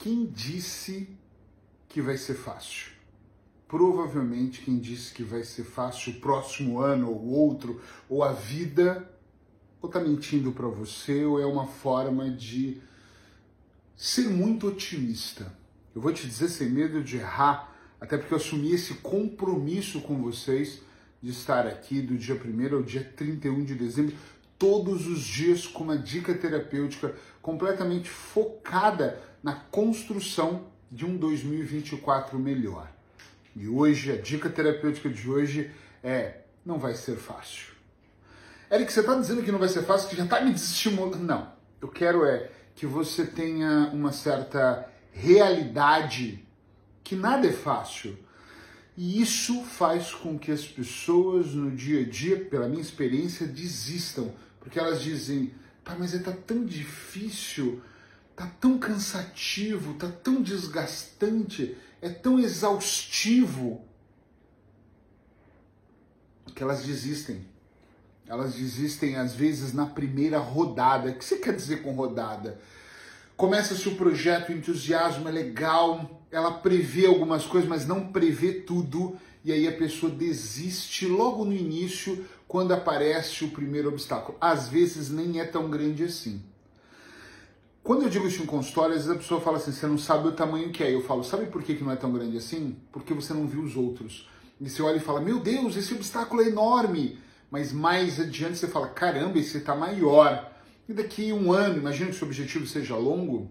Quem disse que vai ser fácil? Provavelmente quem disse que vai ser fácil o próximo ano ou outro, ou a vida, ou tá mentindo para você, ou é uma forma de ser muito otimista. Eu vou te dizer sem medo de errar, até porque eu assumi esse compromisso com vocês de estar aqui do dia 1 ao dia 31 de dezembro, todos os dias com uma dica terapêutica completamente focada na construção de um 2024 melhor. E hoje, a dica terapêutica de hoje é: não vai ser fácil. Eric, você está dizendo que não vai ser fácil, que já está me desestimulando. Não. Eu quero é que você tenha uma certa realidade que nada é fácil. E isso faz com que as pessoas no dia a dia, pela minha experiência, desistam. Porque elas dizem, mas está tão difícil, tá tão cansativo, tá tão desgastante é tão exaustivo que elas desistem. Elas desistem às vezes na primeira rodada. O que você quer dizer com rodada? Começa-se o projeto, o entusiasmo é legal, ela prevê algumas coisas, mas não prevê tudo, e aí a pessoa desiste logo no início, quando aparece o primeiro obstáculo. Às vezes nem é tão grande assim. Quando eu digo isso em consultório, às vezes a pessoa fala assim, você não sabe o tamanho que é. Eu falo, sabe por que, que não é tão grande assim? Porque você não viu os outros. E você olha e fala, meu Deus, esse obstáculo é enorme. Mas mais adiante você fala, caramba, esse está maior. E daqui um ano, imagina que seu objetivo seja longo,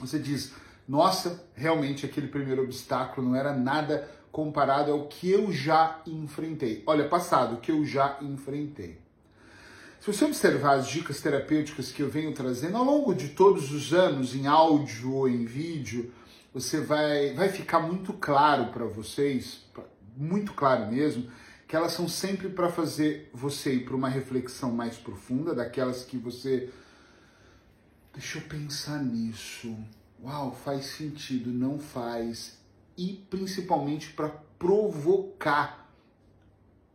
você diz, nossa, realmente aquele primeiro obstáculo não era nada comparado ao que eu já enfrentei. Olha, passado, o que eu já enfrentei. Se você observar as dicas terapêuticas que eu venho trazendo ao longo de todos os anos, em áudio ou em vídeo, você vai, vai ficar muito claro para vocês, muito claro mesmo, que elas são sempre para fazer você ir para uma reflexão mais profunda, daquelas que você. Deixa eu pensar nisso. Uau, faz sentido, não faz. E principalmente para provocar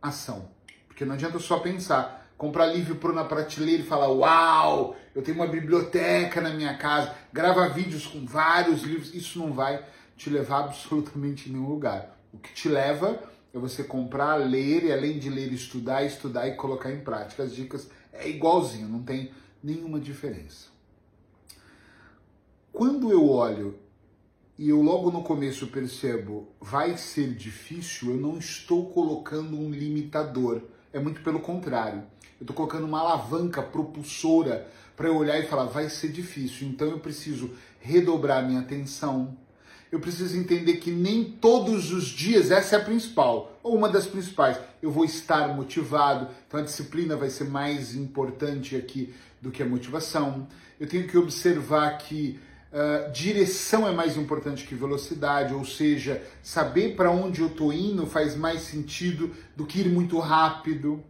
ação. Porque não adianta só pensar comprar livro por na prateleira e falar: Uau, eu tenho uma biblioteca na minha casa, grava vídeos com vários livros. Isso não vai te levar absolutamente em nenhum lugar. O que te leva é você comprar, ler e além de ler, estudar, estudar e colocar em prática. As dicas é igualzinho, não tem nenhuma diferença. Quando eu olho e eu logo no começo percebo vai ser difícil, eu não estou colocando um limitador. É muito pelo contrário. Eu estou colocando uma alavanca propulsora para eu olhar e falar, vai ser difícil, então eu preciso redobrar minha atenção. Eu preciso entender que nem todos os dias, essa é a principal, ou uma das principais, eu vou estar motivado, então a disciplina vai ser mais importante aqui do que a motivação. Eu tenho que observar que uh, direção é mais importante que velocidade, ou seja, saber para onde eu estou indo faz mais sentido do que ir muito rápido.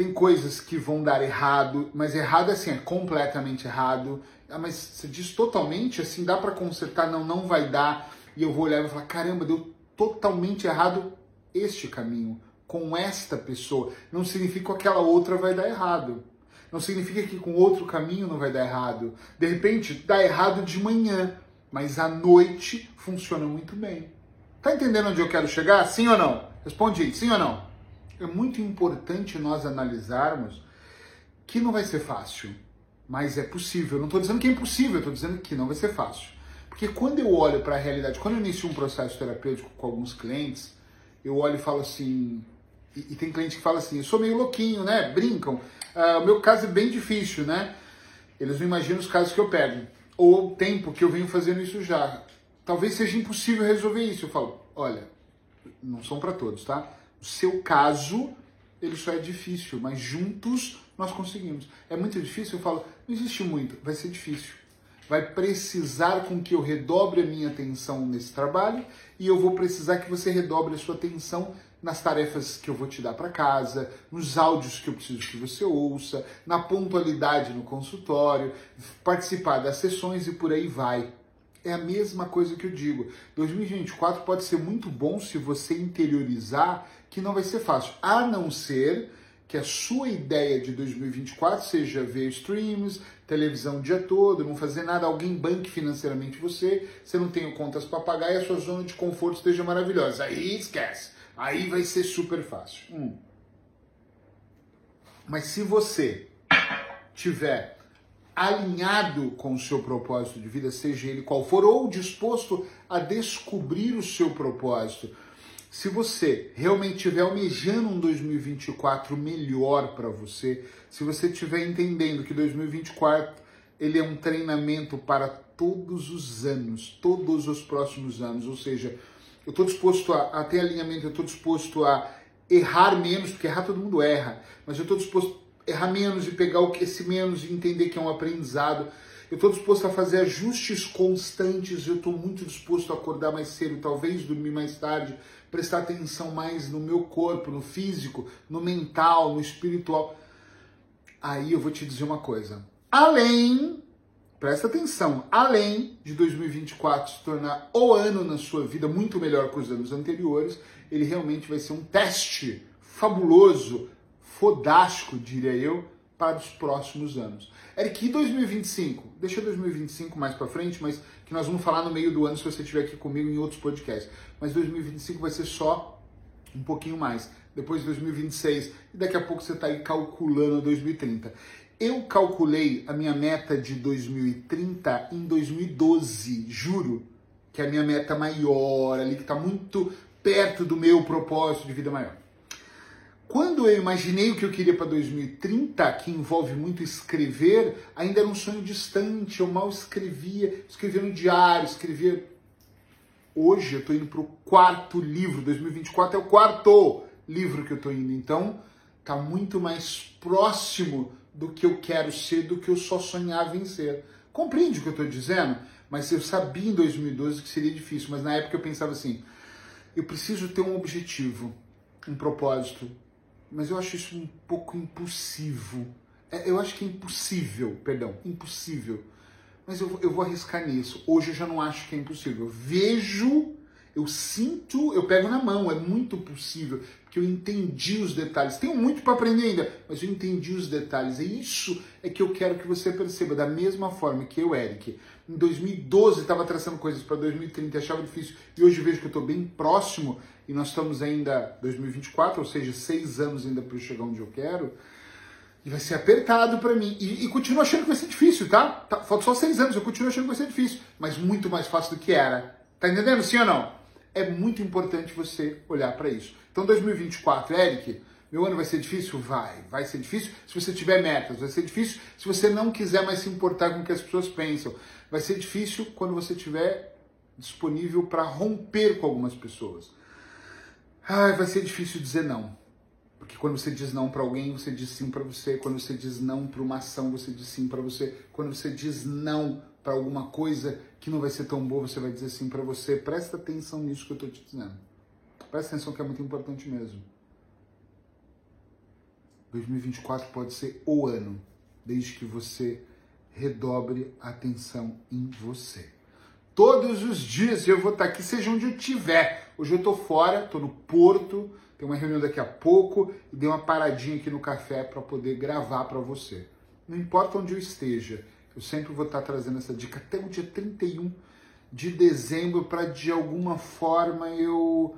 Tem coisas que vão dar errado, mas errado assim, é completamente errado. Ah, mas você diz totalmente assim, dá para consertar? Não, não vai dar. E eu vou olhar e vou falar: caramba, deu totalmente errado este caminho, com esta pessoa. Não significa que aquela outra vai dar errado. Não significa que com outro caminho não vai dar errado. De repente, dá errado de manhã, mas à noite funciona muito bem. Tá entendendo onde eu quero chegar? Sim ou não? Responde aí, sim ou não? É muito importante nós analisarmos que não vai ser fácil, mas é possível. Não estou dizendo que é impossível, estou dizendo que não vai ser fácil. Porque quando eu olho para a realidade, quando eu inicio um processo terapêutico com alguns clientes, eu olho e falo assim, e, e tem cliente que fala assim, eu sou meio louquinho, né? Brincam. Ah, o meu caso é bem difícil, né? Eles não imaginam os casos que eu pego. Ou o tempo que eu venho fazendo isso já. Talvez seja impossível resolver isso. Eu falo, olha, não são para todos, tá? Seu caso, ele só é difícil, mas juntos nós conseguimos. É muito difícil? Eu falo, não existe muito, vai ser difícil. Vai precisar com que eu redobre a minha atenção nesse trabalho e eu vou precisar que você redobre a sua atenção nas tarefas que eu vou te dar para casa, nos áudios que eu preciso que você ouça, na pontualidade no consultório, participar das sessões e por aí vai. É a mesma coisa que eu digo. 2024 pode ser muito bom se você interiorizar que não vai ser fácil, a não ser que a sua ideia de 2024 seja ver streams, televisão o dia todo, não fazer nada, alguém banque financeiramente você, você não tem contas para pagar e a sua zona de conforto esteja maravilhosa. Aí esquece. Aí vai ser super fácil. Hum. Mas se você tiver alinhado com o seu propósito de vida, seja ele qual for, ou disposto a descobrir o seu propósito, se você realmente estiver almejando um 2024 melhor para você, se você estiver entendendo que 2024 ele é um treinamento para todos os anos, todos os próximos anos, ou seja, eu estou disposto a, a, ter alinhamento, eu estou disposto a errar menos, porque errar todo mundo erra, mas eu estou disposto errar menos e pegar o que esse menos e entender que é um aprendizado. Eu estou disposto a fazer ajustes constantes, eu estou muito disposto a acordar mais cedo, talvez dormir mais tarde, prestar atenção mais no meu corpo, no físico, no mental, no espiritual. Aí eu vou te dizer uma coisa. Além, presta atenção, além de 2024 se tornar o ano na sua vida muito melhor que os anos anteriores, ele realmente vai ser um teste fabuloso, fodástico, diria eu, para os próximos anos. Eric, e 2025? Deixa 2025 mais para frente, mas que nós vamos falar no meio do ano se você estiver aqui comigo em outros podcasts. Mas 2025 vai ser só um pouquinho mais. Depois 2026 e daqui a pouco você está aí calculando 2030. Eu calculei a minha meta de 2030 em 2012, juro, que é a minha meta maior ali, que está muito perto do meu propósito de vida maior. Quando eu imaginei o que eu queria para 2030, que envolve muito escrever, ainda era um sonho distante, eu mal escrevia, escrevia no diário, escrevia. Hoje eu estou indo para o quarto livro, 2024 é o quarto livro que eu estou indo, então está muito mais próximo do que eu quero ser, do que eu só sonhava em ser. Compreende o que eu estou dizendo? Mas eu sabia em 2012 que seria difícil, mas na época eu pensava assim: eu preciso ter um objetivo, um propósito, mas eu acho isso um pouco impossível. É, eu acho que é impossível, perdão, impossível. Mas eu, eu vou arriscar nisso. Hoje eu já não acho que é impossível. Eu vejo, eu sinto, eu pego na mão, é muito possível, porque eu entendi os detalhes. Tenho muito para aprender ainda, mas eu entendi os detalhes. E isso é que eu quero que você perceba, da mesma forma que eu, Eric, em 2012 estava traçando coisas para 2030 achava difícil, e hoje vejo que eu estou bem próximo e nós estamos ainda 2024, ou seja, seis anos ainda para eu chegar onde eu quero, e vai ser apertado para mim. E, e, continuo achando que vai ser difícil, tá? tá? Falta só seis anos, eu continuo achando que vai ser difícil, mas muito mais fácil do que era. Tá entendendo? Sim ou não? É muito importante você olhar para isso. Então, 2024, Eric, meu ano vai ser difícil? Vai. Vai ser difícil se você tiver metas. Vai ser difícil se você não quiser mais se importar com o que as pessoas pensam. Vai ser difícil quando você tiver disponível para romper com algumas pessoas. Ai, vai ser difícil dizer não. Porque quando você diz não para alguém, você diz sim para você. Quando você diz não para uma ação, você diz sim para você. Quando você diz não para alguma coisa que não vai ser tão boa, você vai dizer sim para você. Presta atenção nisso que eu estou te dizendo. Presta atenção que é muito importante mesmo. 2024 pode ser o ano, desde que você redobre a atenção em você todos os dias eu vou estar aqui, seja onde eu estiver. Hoje eu estou fora, estou no Porto, tem uma reunião daqui a pouco e dei uma paradinha aqui no café para poder gravar para você. Não importa onde eu esteja, eu sempre vou estar trazendo essa dica até o dia 31 de dezembro para de alguma forma eu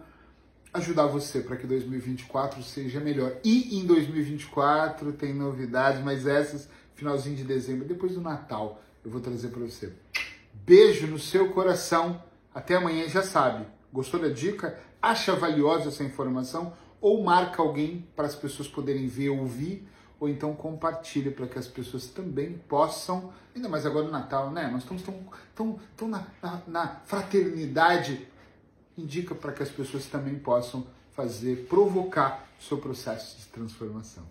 ajudar você para que 2024 seja melhor. E em 2024 tem novidades, mas essas finalzinho de dezembro, depois do Natal, eu vou trazer para você. Beijo no seu coração. Até amanhã, já sabe. Gostou da dica? Acha valiosa essa informação? Ou marca alguém para as pessoas poderem ver, ouvir, ou então compartilha para que as pessoas também possam, ainda mais agora no Natal, né? Nós estamos tão, tão, tão na, na, na fraternidade. Indica para que as pessoas também possam fazer, provocar o seu processo de transformação.